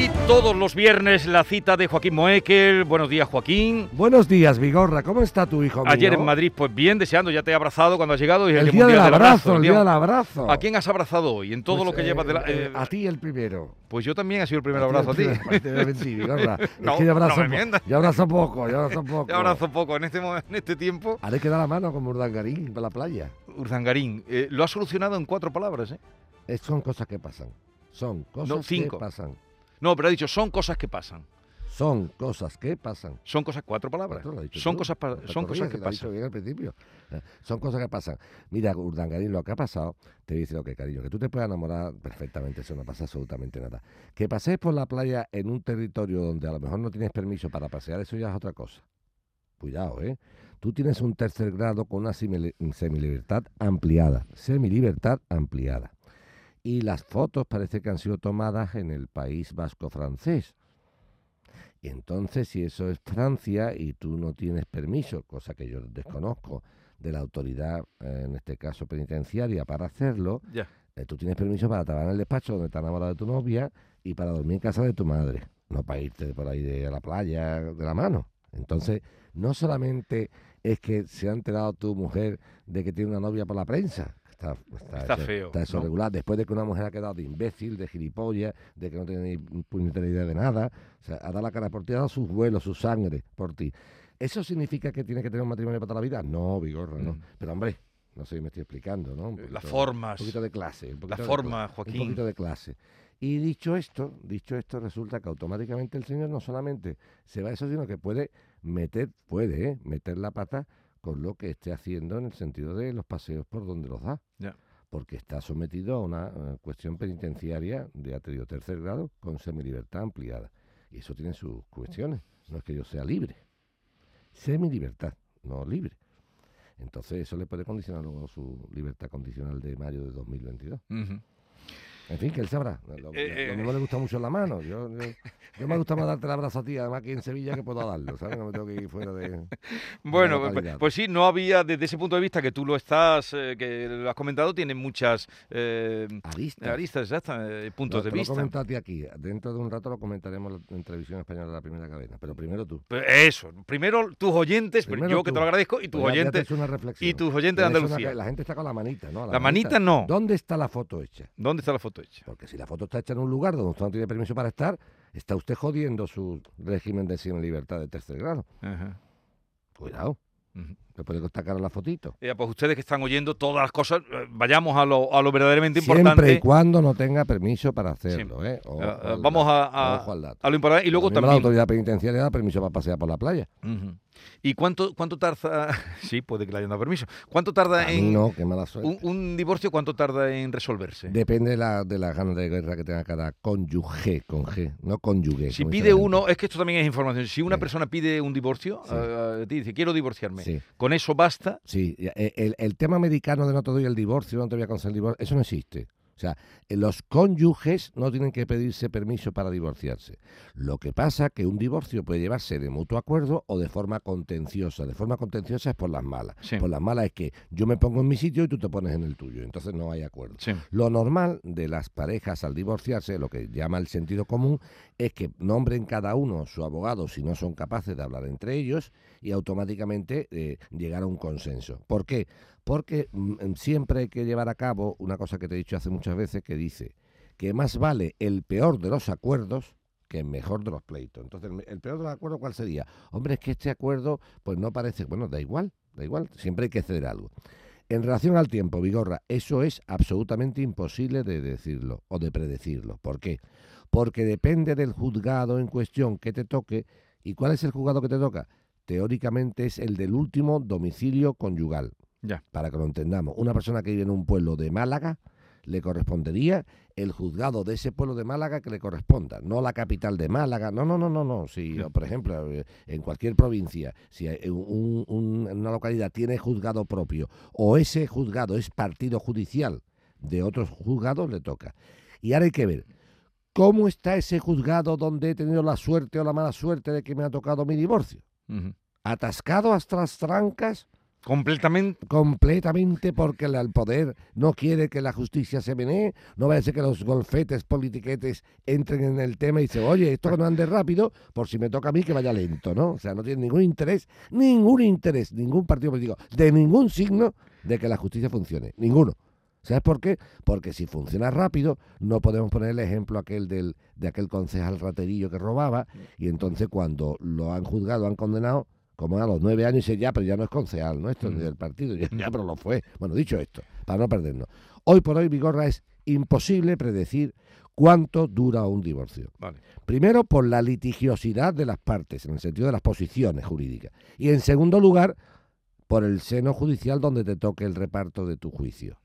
Y todos los viernes la cita de Joaquín Moekel. Buenos días, Joaquín. Buenos días, Vigorra. ¿Cómo está tu hijo? Ayer mío? en Madrid, pues bien, deseando, ya te he abrazado cuando has llegado. Y El que día del Mundial abrazo, el día- del abrazo. ¿A quién has abrazado hoy? En todo Pues, lo que eh, llevas de la. eh, eh, a ti el primero. Pues yo también ha sido el primer el abrazo a ti. Te voy a mentir, Vigorra. No, es que yo abrazo, no me yo abrazo poco, yo abrazo poco. Te abrazo poco en este, en este tiempo. Haré que da la mano como Urdangarín para la playa. Urzangarín, eh, lo ha solucionado en cuatro palabras, ¿eh? Son cosas que pasan. Son cosas No, cinco. que pasan. No, pero ha dicho, son cosas que pasan. Son cosas que pasan. Son cosas, cuatro palabras. Son tú. cosas, pa- son cosas que pasan. bien al principio. Eh, Son cosas que pasan. Mira, Urdangarín, lo que ha pasado, te dice lo que, cariño, que tú te puedes enamorar perfectamente, eso no pasa absolutamente nada. Que pasees por la playa en un territorio donde a lo mejor no tienes permiso para pasear, eso ya es otra cosa. Cuidado, ¿eh? Tú tienes un tercer grado con una semilibertad ampliada. Semilibertad ampliada. Y las fotos parece que han sido tomadas en el país vasco francés. Y entonces, si eso es Francia y tú no tienes permiso, cosa que yo desconozco, de la autoridad, eh, en este caso penitenciaria, para hacerlo, Ya. eh, tú tienes permiso para trabajar en el despacho donde has enamorado de tu novia y para dormir en casa de tu madre, no para irte por ahí de, a la playa de la mano. Entonces, no solamente es que se ha enterado tu mujer de que tiene una novia por la prensa, está, está, Está eso- feo, está eso ¿no? regular, después de que una mujer ha quedado de imbécil, de gilipollas, de que no tiene ni puñetera idea de nada, o sea, ha dado la cara por ti, ha dado sus vuelos, su sangre por ti. ¿Eso significa que tiene que tener un matrimonio para toda la vida? No, Vigorra, no. Mm. Pero hombre, no sé si me estoy explicando, ¿no? Eh, Las formas. Un poquito de clase. un poquito de forma, Joaquín. Un poquito de clase. Y dicho esto, dicho esto, resulta que automáticamente el señor no solamente se va a eso, sino que puede meter, puede, ¿eh? meter la pata con lo que esté haciendo en el sentido de los paseos por donde los da. Porque está sometido a una eh, cuestión penitenciaria de atrio tercer grado con semilibertad ampliada. Y eso tiene sus cuestiones. No es que yo sea libre. Semilibertad, no libre. Entonces eso le puede condicionar luego su libertad condicional de mayo de 2022. Ujú. En fin, que él sabrá. Lo, lo- Eh, lo eh, mismo le gusta mucho la mano. Yo, yo, yo me gusta más darte el abrazo a ti, además aquí en Sevilla que puedo darlo, ¿sabes? No me tengo que ir fuera de... Bueno, pues, localidad. pues sí, no había, desde ese punto de vista que tú lo estás, eh, que lo has comentado, tiene muchas eh, Aristas. aristas, exactas, eh, puntos No, de Lo vista. comento a ti aquí. Dentro de un rato lo comentaremos en televisión española de la primera cadena. Pero primero tú. Pues eso, primero tus oyentes, pero Primero yo que te lo agradezco, y tus Pues oyentes. una reflexión. y tus oyentes de una Andalucía. la gente está con la manita, ¿no? La manita no. ¿Dónde está la foto hecha? ¿Dónde está la foto hecha? Porque si la foto está hecha en un lugar donde usted no tiene permiso para estar, está usted jodiendo su régimen de sin libertad de tercer grado. Ajá. Cuidado. Ujú. Le puede costar caro la fotito. Ya, pues ustedes que están oyendo todas las cosas, eh, vayamos a lo, a lo verdaderamente Siempre y importante. cuando no tenga permiso para hacerlo, ¿eh? Vamos a, a- lo importante. Y luego mismo La también. autoridad penitenciaria da permiso para pasear por la playa. Ujú. ¿Y cuánto, cuánto tarda? sí, puede que le hayan dado permiso. ¿Cuánto tarda A en. no, qué mala suerte. un, un divorcio, cuánto tarda en resolverse? Depende de la, de las ganas de guerra que tenga cada cónyuge, con G, no cónyuge. Si pide uno, es que esto también es información. Si una Sí. persona pide un divorcio, Sí. a ti dice, quiero divorciarme. Sí. Con eso basta. Sí, eh, el, el tema americano de no te doy el divorcio, no te voy a conceder el divorcio, eso no existe. O sea, eh, los cónyuges no tienen que pedirse permiso para divorciarse. Lo que pasa que un divorcio puede llevarse de mutuo acuerdo o de forma contenciosa. De forma contenciosa es por las malas. Sí. Por las malas es que yo me pongo en mi sitio y tú te pones en el tuyo. Entonces no hay acuerdo. Sí. Lo normal de las parejas al divorciarse, lo que llama el sentido común, es que nombren cada uno su abogado si no son capaces de hablar entre ellos y automáticamente eh, llegar a un consenso. ¿Por qué? Porque mm, siempre hay que llevar a cabo una cosa que te he dicho hace muchas veces que dice que más vale el peor de los acuerdos que el mejor de los pleitos. Entonces, el- el peor de los acuerdos, ¿cuál sería? Hombre, es que este acuerdo, pues no parece, bueno, da igual, da igual, siempre hay que ceder algo. En relación al tiempo, Vigorra, eso es absolutamente imposible de decirlo o de predecirlo. ¿Por qué? Porque depende del juzgado en cuestión que te toque. ¿Y cuál es el juzgado que te toca? Teóricamente es el del último domicilio conyugal. Ya. Para que lo entendamos. Una persona que vive en un pueblo de Málaga le correspondería el juzgado de ese pueblo de Málaga que le corresponda, no la capital de Málaga. No, no, no, no, no. Si, Sí. por ejemplo, eh, en cualquier provincia, si hay un- un- una localidad tiene juzgado propio o ese juzgado es partido judicial de otros juzgados, le toca. Y ahora hay que ver ¿cómo está ese juzgado donde he tenido la suerte o la mala suerte de que me ha tocado mi divorcio? Atascado hasta las trancas Completamente. completamente porque el poder no quiere que la justicia se menee, no vaya a ser que los golfetes politiquetes entren en el tema y dicen, oye, esto que no ande rápido, por si me toca a mí que vaya lento, ¿no? O sea, no tiene ningún interés, ningún interés, ningún partido político, de ningún signo de que la justicia funcione, ninguno. ¿Sabes por qué? Porque si funciona rápido, no podemos poner el ejemplo aquel del, de aquel concejal raterillo que robaba, y entonces cuando lo han juzgado, han condenado, como a los nueve años, dice ya, pero ya no es concejal nuestro, ni del partido, ya, ya, pero lo fue. Bueno, dicho esto, para no perdernos. Hoy por hoy, Vigorra, es imposible predecir cuánto dura un divorcio. Vale. Primero, por la litigiosidad de las partes, en el sentido de las posiciones jurídicas. Y en segundo lugar, por el seno judicial donde te toque el reparto de tu juicio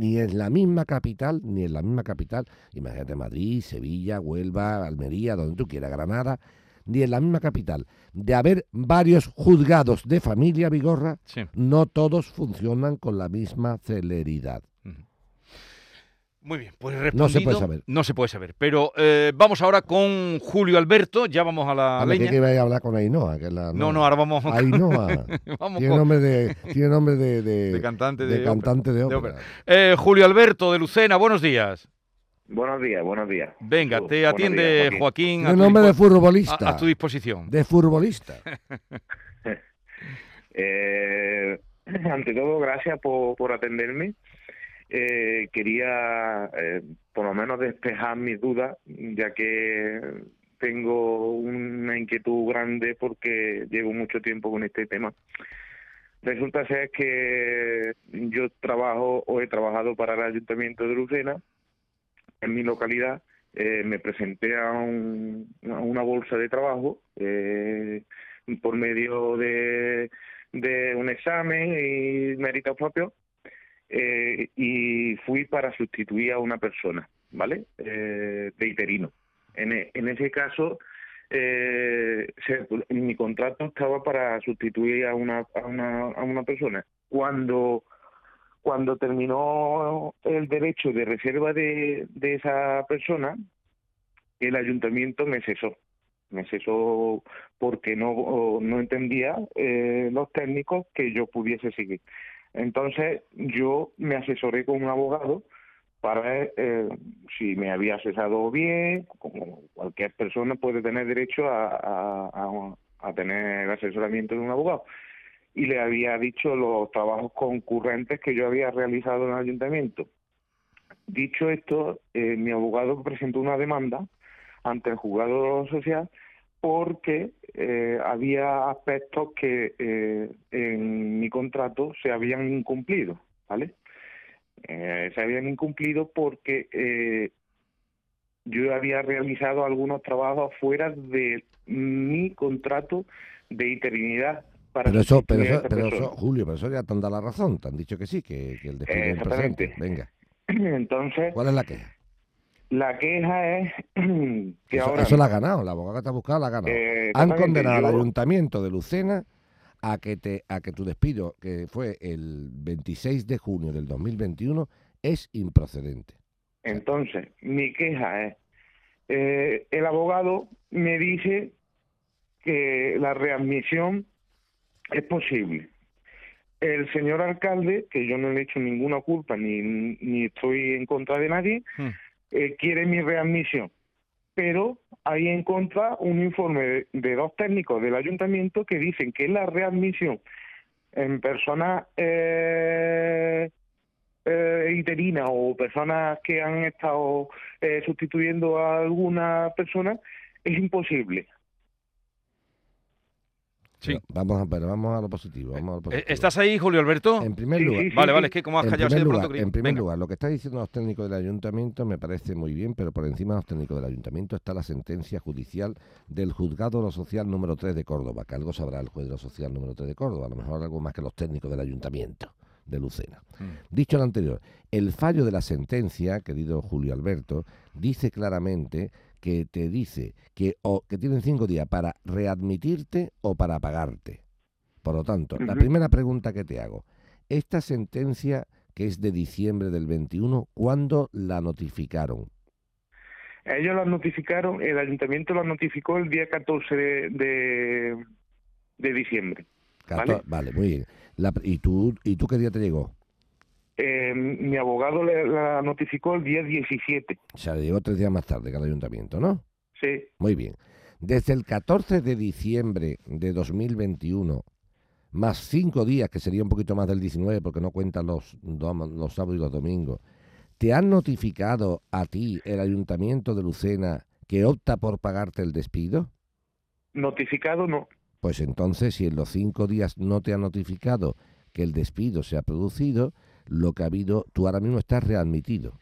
ni en la misma capital, ni en la misma capital, imagínate Madrid, Sevilla, Huelva, Almería, donde tú quieras, Granada, ni en la misma capital, de haber varios juzgados de familia Vigorra, Sí. no todos funcionan con la misma celeridad. Muy bien, pues No se puede respondido- saber. No se puede saber. Pero eh, vamos ahora con Julio Alberto. Ya vamos a la A leña. que iba a hablar con Ainhoa, que la No, no, ahora vamos, Ainhoa. vamos tiene con nombre de, tiene nombre de, de- de cantante de, de cantante ópera. ópera. Eh, Julio Alberto de Lucena, buenos días. Buenos días, buenos días. Venga, te días, atiende Joaquín. Joaquín. Tiene a tu nombre de futbolista. a, a tu disposición. De futbolista. Eh, ante todo, gracias por, por atenderme. Eh, quería eh, por lo menos despejar mis dudas, ya que tengo una inquietud grande porque llevo mucho tiempo con este tema. Resulta ser que yo trabajo o he trabajado para el Ayuntamiento de Lucena, en mi localidad. Eh, me presenté a, un- una bolsa de trabajo eh, por medio de, un examen y méritos propios eh, y fui para sustituir a una persona, ¿vale? De interino. En, e- ese caso, se- mi contrato estaba para sustituir a una persona. Cuando cuando terminó el derecho de reserva de, de esa persona, el ayuntamiento me cesó. Me cesó porque no, no entendía eh, los técnicos que yo pudiese seguir. Entonces yo me asesoré con un abogado para ver eh, si me había cesado bien, como cualquier persona puede tener derecho a, a, a- a tener asesoramiento de un abogado y le había dicho los trabajos concurrentes que yo había realizado en el ayuntamiento. Dicho esto, eh, mi abogado presentó una demanda ante el juzgado social porque eh, había aspectos que eh, en mi contrato se habían incumplido, ¿vale? Eh, se habían incumplido porque eh, yo había realizado algunos trabajos fuera de mi contrato de interinidad para Pero eso, pero eso, pero eso, Julio, pero eso ya te han dado la razón. Te han dicho que sí, que, que el despido es presente. Venga, Entonces, ¿cuál es la queja? la queja es que Eso, ahora eso la ha ganado, la abogada que te ha buscado la ha ganado. eh, Han condenado al ayuntamiento de Lucena a que te a que tu despido, que fue el 26 de junio del 2021, es improcedente. Entonces, mi queja es, eh, el abogado me dice que la readmisión es posible. El señor alcalde, que yo no le he hecho ninguna culpa ni, ni estoy en contra de nadie, Hmm. eh, quiere mi readmisión. Pero hay en contra un informe de, de dos técnicos del ayuntamiento que dicen que la readmisión en personas eh, eh, interinas o personas que han estado eh, sustituyendo a alguna persona es imposible. Sí. Pero Vamos a, pero vamos a lo positivo. Vamos a lo Eh, positivo. ¿Estás ahí, Julio Alberto? En primer lugar, sí, sí. Vale, vale, es que como has callado así primer, de pronto... lugar, creí- en primer Venga. lugar, lo que están diciendo los técnicos del ayuntamiento me parece muy bien, pero por encima de los técnicos del ayuntamiento está la sentencia judicial del juzgado de lo social número 3 de Córdoba, que algo sabrá el juez de lo social número 3 de Córdoba, a lo mejor algo más que los técnicos del ayuntamiento de Lucena. Mm. Dicho lo anterior, el fallo de la sentencia, querido Julio Alberto, dice claramente que te dice que, o, que tienen cinco días para readmitirte o para pagarte. Por lo tanto, la primera pregunta que te hago, esta sentencia que es de diciembre del 21, ¿cuándo la notificaron? Ellos lo notificaron, el ayuntamiento lo notificó el día 14 de, de, diciembre. ¿vale? ¿vale? muy bien. ¿y, tú, ¿Y tú qué día te llegó? Eh, mi abogado le, la notificó el día 17. O sea, le llegó tres días más tarde que al ayuntamiento, ¿no? Sí. Muy bien. Desde el 14 de diciembre de 2021, más cinco días, que sería un poquito más del 19 porque no cuentan los, los sábados y los domingos, ¿te han notificado a ti el ayuntamiento de Lucena que opta por pagarte el despido? Notificado no. Pues entonces, si en los cinco días no te han notificado que el despido se ha producido, lo que ha habido, tú ahora mismo estás readmitido.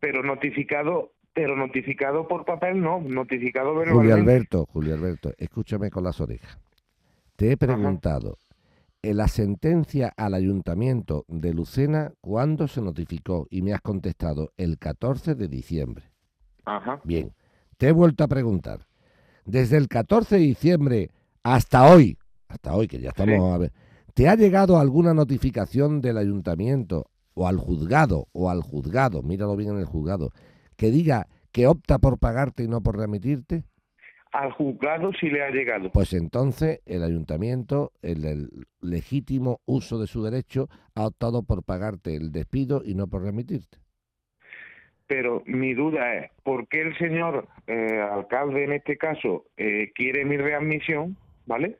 Pero notificado, pero notificado por papel no, notificado verbalmente. Julio Alberto, Julio Alberto, escúchame con las orejas. Te he preguntado, en la sentencia al ayuntamiento de Lucena, ¿cuándo se notificó? Y me has contestado, el 14 de diciembre. Ajá. Bien, te he vuelto a preguntar. Desde el 14 de diciembre hasta hoy, hasta hoy que ya estamos a ver, ¿Te ha llegado alguna notificación del ayuntamiento o al juzgado o al juzgado, míralo bien en el juzgado, que diga que opta por pagarte y no por remitirte? Al juzgado sí le ha llegado. Pues entonces el ayuntamiento, en el legítimo uso de su derecho, ha optado por pagarte el despido y no por remitirte. Pero mi duda es, ¿por qué el señor eh, alcalde en este caso eh, quiere mi readmisión? ¿Vale?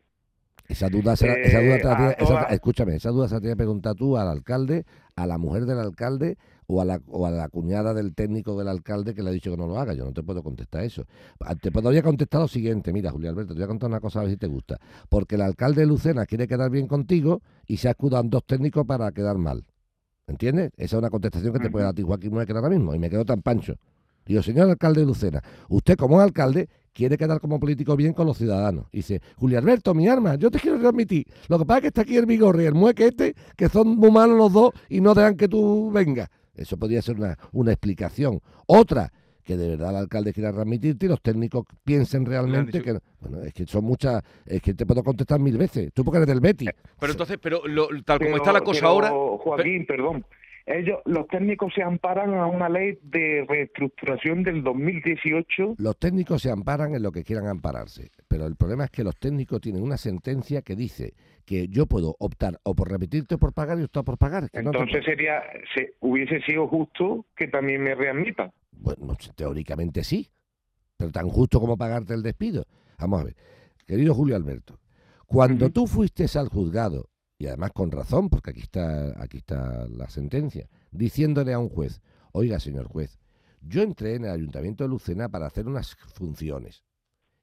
Esa duda, esa duda esa, escúchame, esa duda se la tienes que preguntar tú al alcalde, a la mujer del alcalde o a, la, o a la cuñada del técnico del alcalde que le ha dicho que no lo haga. Yo no te puedo contestar eso. Ah, te podría contestar lo siguiente. Mira, Julio Alberto, te voy a contar una cosa a ver si te gusta. Porque el alcalde de Lucena quiere quedar bien contigo y se escudan dos técnicos para quedar mal. ¿Entiendes? Esa es una contestación que te puede dar a ti Joaquín quedar ahora mismo. Y me quedo tan pancho. Digo, señor alcalde de Lucena, usted como alcalde quiere quedar como político bien con los ciudadanos. dice, Julio Alberto, mi arma, yo te quiero transmitir. Lo que pasa es que está aquí el Vigorri y el Mueque este, que son muy malos los dos y no dejan que tú vengas. Eso podría ser una, una explicación. Otra, que de verdad el alcalde quiera transmitirte y los técnicos piensen realmente que bueno es que son muchas es que te puedo contestar mil veces tú porque eres del Betty pero entonces pero tal como está la cosa ahora Joaquín perdón ellos, los técnicos se amparan a una ley de reestructuración del 2018. Los técnicos se amparan en lo que quieran ampararse, pero el problema es que los técnicos tienen una sentencia que dice que yo puedo optar o por repetirte o por pagar y optar por pagar. Entonces sería, se, hubiese sido justo que también me readmita. Bueno, teóricamente sí, pero tan justo como pagarte el despido. Vamos a ver, querido Julio Alberto, cuando tú fuiste al juzgado y además con razón, porque aquí está, aquí está la sentencia, diciéndole a un juez, oiga señor juez, yo entré en el ayuntamiento de Lucena para hacer unas funciones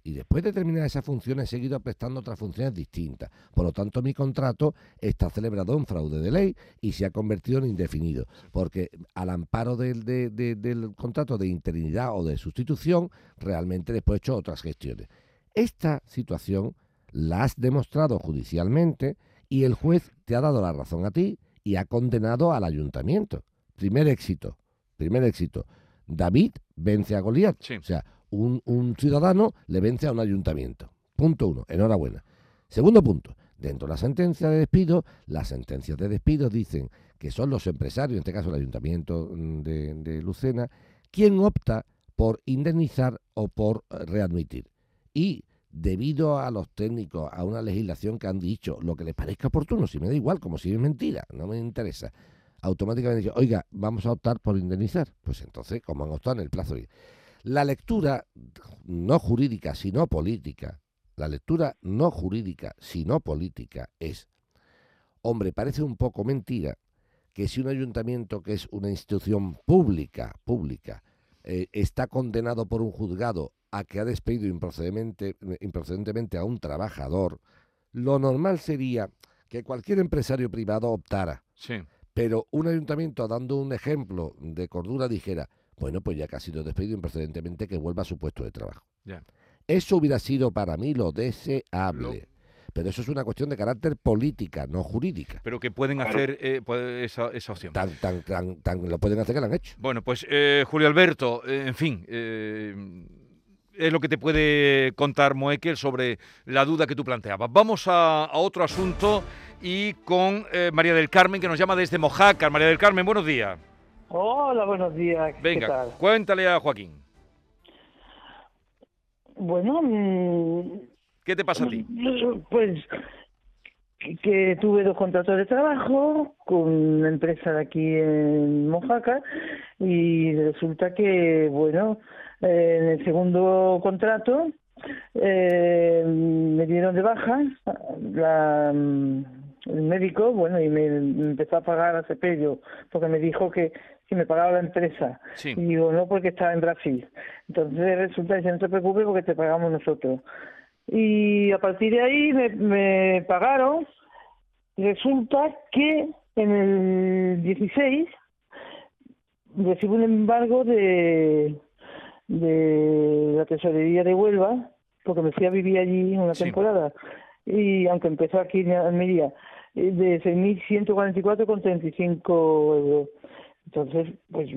y después de terminar esas funciones he seguido prestando otras funciones distintas. Por lo tanto, mi contrato está celebrado en fraude de ley y se ha convertido en indefinido, porque al amparo del, del contrato de interinidad o de sustitución, realmente después he hecho otras gestiones. Esta situación la has demostrado judicialmente y el juez te ha dado la razón a ti y ha condenado al ayuntamiento. Primer éxito, primer éxito. David vence a Goliat. O sea, un, ciudadano le vence a un ayuntamiento. Punto uno, enhorabuena. Segundo punto, dentro de la sentencia de despido, las sentencias de despido dicen que son los empresarios, en este caso el ayuntamiento mm, de, de Lucena, quien opta por indemnizar o por eh, readmitir. Y debido a los técnicos, a una legislación que han dicho lo que les parezca oportuno, si me da igual, como si es mentira, no me interesa, automáticamente dicen, oiga, vamos a optar por indemnizar. Pues entonces, como han optado en el plazo. La lectura no jurídica, sino política, la lectura no jurídica, sino política es, hombre, parece un poco mentira que si un ayuntamiento que es una institución pública, pública, eh, está condenado por un juzgado a que ha despedido improcedentemente a un trabajador, lo normal sería que cualquier empresario privado optara. Sí. Pero un ayuntamiento, dando un ejemplo de cordura, dijera, bueno, pues ya que ha sido despedido improcedentemente, que vuelva a su puesto de trabajo. Eso hubiera sido para mí lo deseable. Pero eso es una cuestión de carácter política, no jurídica. Pero que pueden hacer eh, esa, esa, opción. Tan, tan, tan, lo pueden hacer que lo han hecho. Bueno, pues eh, Julio Alberto, eh, en fin, es lo que te puede contar Moekel sobre la duda que tú planteabas. Vamos a, otro asunto y con María del Carmen, que nos llama desde Mojácar. María del Carmen, buenos días. Hola, buenos días. Venga, cuéntale a Joaquín. Bueno, mm, ¿Qué te pasa a ti? pues que- tuve dos contratos de trabajo con una empresa de aquí en Mojaca y resulta que, bueno, eh, en el segundo contrato eh, me dieron de baja la, mm, el médico, bueno, y me, empezó a pagar a Cepello porque me dijo que si me pagaba la empresa. Sí. Y digo, no, porque estaba en Brasil. Entonces resulta que no te preocupes porque te pagamos nosotros. Y a partir de ahí me, me pagaron. Resulta que en el 16 recibo un embargo de, de la tesorería de Huelva, porque me fui a vivir allí una Sí. temporada. Y aunque empezó aquí en Almería, eh, de 6.144,35 euros. Entonces, pues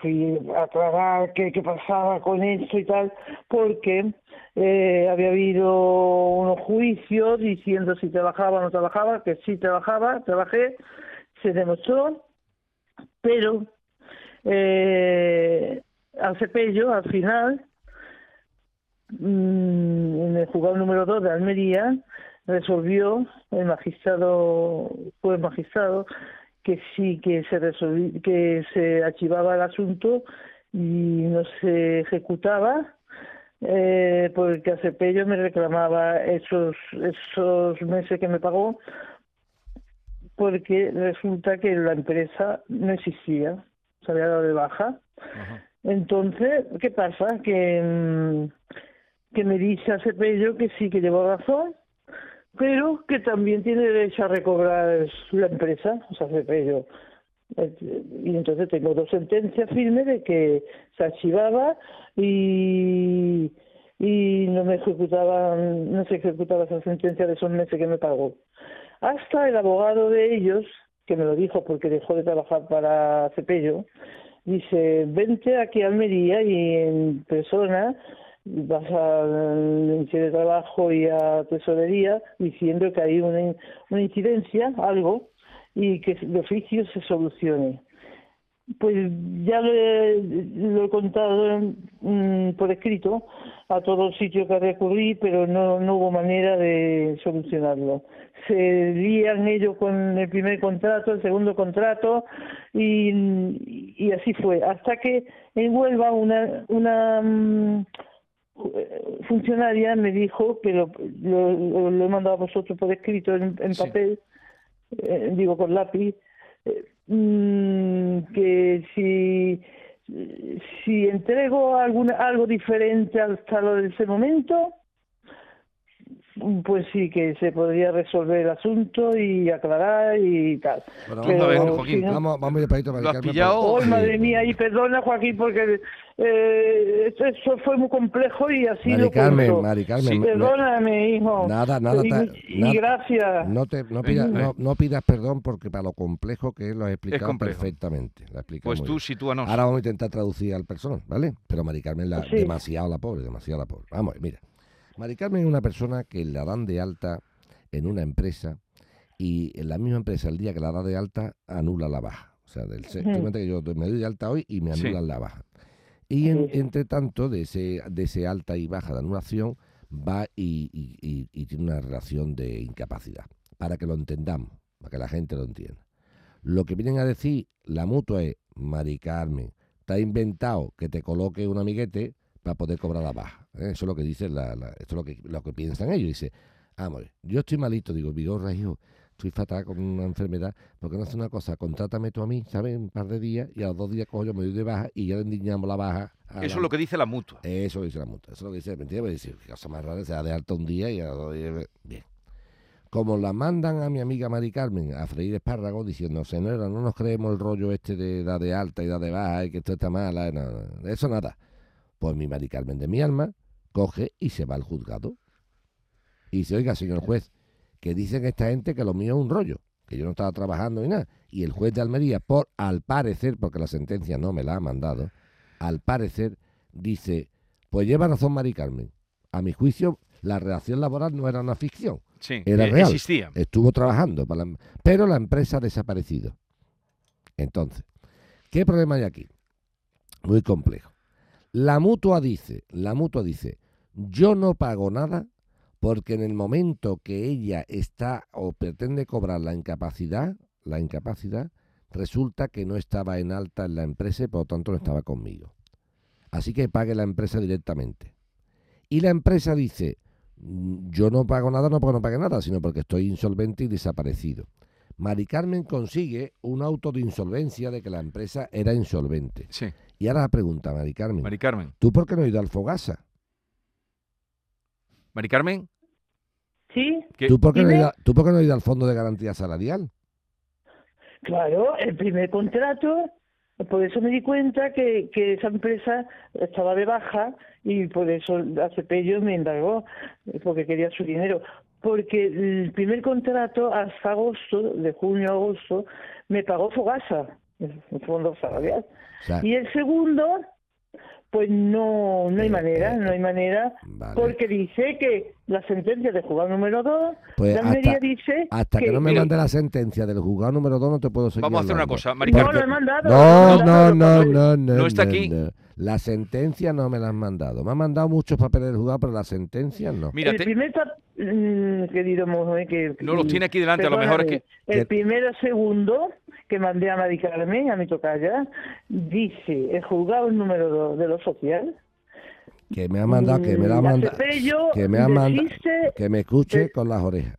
fui a aclarar qué, qué pasaba con esto y tal, porque eh, había habido unos juicios diciendo si trabajaba o no trabajaba, que sí trabajaba, trabajé, se demostró, pero eh, al cepello, al final, mm, en el juzgado número 2 de Almería, resolvió el magistrado, fue el magistrado, que sí que se resolvi- que se archivaba el asunto y no se ejecutaba eh, porque Acepello me reclamaba esos esos meses que me pagó porque resulta que la empresa no existía se había dado de baja Ajá. Entonces qué pasa que mm, que me dice Acepello que sí que llevo razón pero que también tiene derecho a recobrar la empresa, o sea, Cepello. Eh, Y entonces tengo dos sentencias firmes de que se archivaba y, y no me ejecutaban, no se ejecutaba esa sentencia de esos meses que me pagó. Hasta el abogado de ellos, que me lo dijo porque dejó de trabajar para Cepello, dice, vente aquí a Almería y en persona vas al Ministerio de Trabajo y a Tesorería diciendo que hay una, una incidencia, algo, y que de oficio se solucione. Pues ya lo he, lo he contado mm, por escrito a todos los sitios que recurrí, pero no, no hubo manera de solucionarlo. Se lían ellos con el primer contrato, el segundo contrato, y, y así fue. Hasta que en Huelva una, una mm, funcionaria me dijo que lo, lo, lo- lo he mandado a vosotros por escrito en, en Sí. papel, eh, digo con lápiz, eh, mm, que si si entrego alguna, algo diferente hasta lo de ese momento, pues sí que se podría resolver el asunto y aclarar y tal. Bueno, Pero, vamos, a ver, vamos, Joaquín, no- vamos, vamos a ir despacito, Mari ¿Lo has Carmen, pillado? porque- ¡Ay, Sí. madre mía! Y perdona, Joaquín, porque eh, esto, esto fue muy complejo y así Mari lo Carmen. Mari Carmen, Sí. me- Perdóname, hijo. Nada, nada, Y, ta- y gracias. No, te, no, pidas, no, no pidas perdón porque para lo complejo que es lo has explicado perfectamente. Explicado Pues tú bien. sitúanos. Ahora vamos a intentar traducir al personal, ¿vale? Pero Mari Carmen, la, Sí. demasiado la pobre, demasiado la pobre. Vamos, mira. Mari Carmen es una persona que la dan de alta en una empresa y en la misma empresa el día que la da de alta anula la baja. O sea, del, que yo me doy de alta hoy y me Sí. anulan la baja. Y en- entre tanto, de ese, de ese alta y baja de anulación, va y, y- y- y tiene una relación de incapacidad. Para que lo entendamos, para que la gente lo entienda. Lo que vienen a decir la mutua es, Mari Carmen, te ha inventado que te coloque un amiguete para poder cobrar la baja. ¿eh? Eso es lo que dice la, la- esto es lo que, lo que piensan ellos. Dice, vamos, a ver, yo estoy malito, digo, Vigorra, hijo, estoy fatal con una enfermedad, porque no hace una cosa, contrátame tú a mí, ¿sabes? Un par de días y a los dos días cojo yo me doy de baja y ya le endiñamos la baja. Eso la- es lo que dice la mutua. eso dice la multa, eso es lo que dice, mentira, me dice, qué cosa más rara, se da de alta un día y a los dos días, bien. Como la mandan a mi amiga Mari Carmen a freír espárragos diciendo, señora, no nos creemos el rollo este de da de alta y da de baja y que esto está mal, eh, no, no, eso nada. Pues mi Mari Carmen de mi alma coge y se va al juzgado. Y dice, oiga, señor juez, que dicen esta gente que lo mío es un rollo, que yo no estaba trabajando ni nada. Y el juez de Almería, por al parecer, porque la sentencia no me la ha mandado, al parecer dice, pues lleva razón Mari Carmen. A mi juicio, la relación laboral no era una ficción, Sí, Era eh, real. existía. estuvo trabajando, para la- pero la empresa ha desaparecido. Entonces, ¿qué problema hay aquí? Muy complejo. La mutua dice, la mutua dice, yo no pago nada porque en el momento que ella está o pretende cobrar la incapacidad, la incapacidad, resulta que no estaba en alta en la empresa y por lo tanto no estaba conmigo. Así que pague la empresa directamente. Y la empresa dice, "Mm, yo no pago nada no porque no pague nada, sino porque estoy insolvente y desaparecido. Mari Carmen consigue un auto de insolvencia de que la empresa era insolvente. Sí, Y ahora la pregunta, Mari Carmen, Mari Carmen. ¿tú por qué no has ido al Fogasa? Mari Carmen, Sí, ¿qué- ¿Tú por, qué no ido, a- ¿Tú por qué no has ido al Fondo de Garantía Salarial? claro, el primer contrato, por eso me di cuenta que, que esa empresa estaba de baja y por eso la Cepello me indagó, porque quería su dinero. Porque el primer contrato hasta agosto, de junio a agosto, me pagó Fogasa, el fondo salarial. Y el segundo, pues no, no hay Eh, manera, eh, no hay manera, vale. porque dice que la sentencia de jugador número 2, Pues la hasta- dice Hasta que, no me mande la sentencia del juzgado número 2 no te puedo seguir vamos a hacer una cosa. Mari no Carmen, lo he mandado. No, no, mandado, no, no, no. No está aquí. no. La sentencia no me la han mandado. Me han mandado muchos papeles del juzgado, pero la sentencia no. mira, el te- primer mm, querido Mojoy, que No los tiene aquí delante, a lo mejor es que- el primero segundo que mandé a Mari Carmen, a mi tocaya, dice el juzgado número 2 de lo social. Que me ha mandado, que me la ha mm, mandado. Que me ha mandado. Que me escuche con las orejas.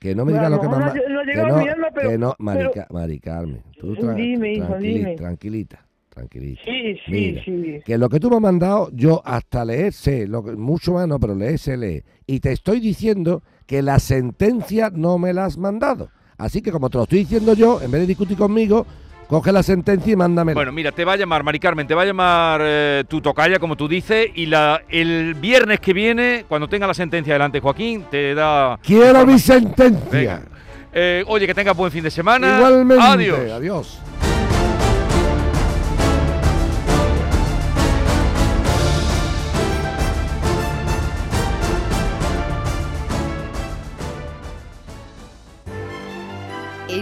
Que no me diga lo que me ha no ha- no que llegado no, a mi alma, pero- que no, Mari, pero- Ca- Mari Carmen. Tú tra- Dime, hijo, dime. tranquilita, tranquilita. Sí, sí, Mira, sí. Que lo que tú me has mandado, yo hasta leer sé, lo que- mucho más no, pero leer sé leer. Y te estoy diciendo que la sentencia no me la has mandado. Así que como te lo estoy diciendo yo, en vez de discutir conmigo, coge la sentencia y mándamela. Bueno, mira, te va a llamar, Mari Carmen, te va a llamar eh, tu tocaya, como tú dices, y la, el viernes que viene, cuando tenga la sentencia delante, Joaquín, te da... Quiero mi sentencia. Eh, oye, que tengas buen fin de semana. Igualmente. Adiós. Adiós.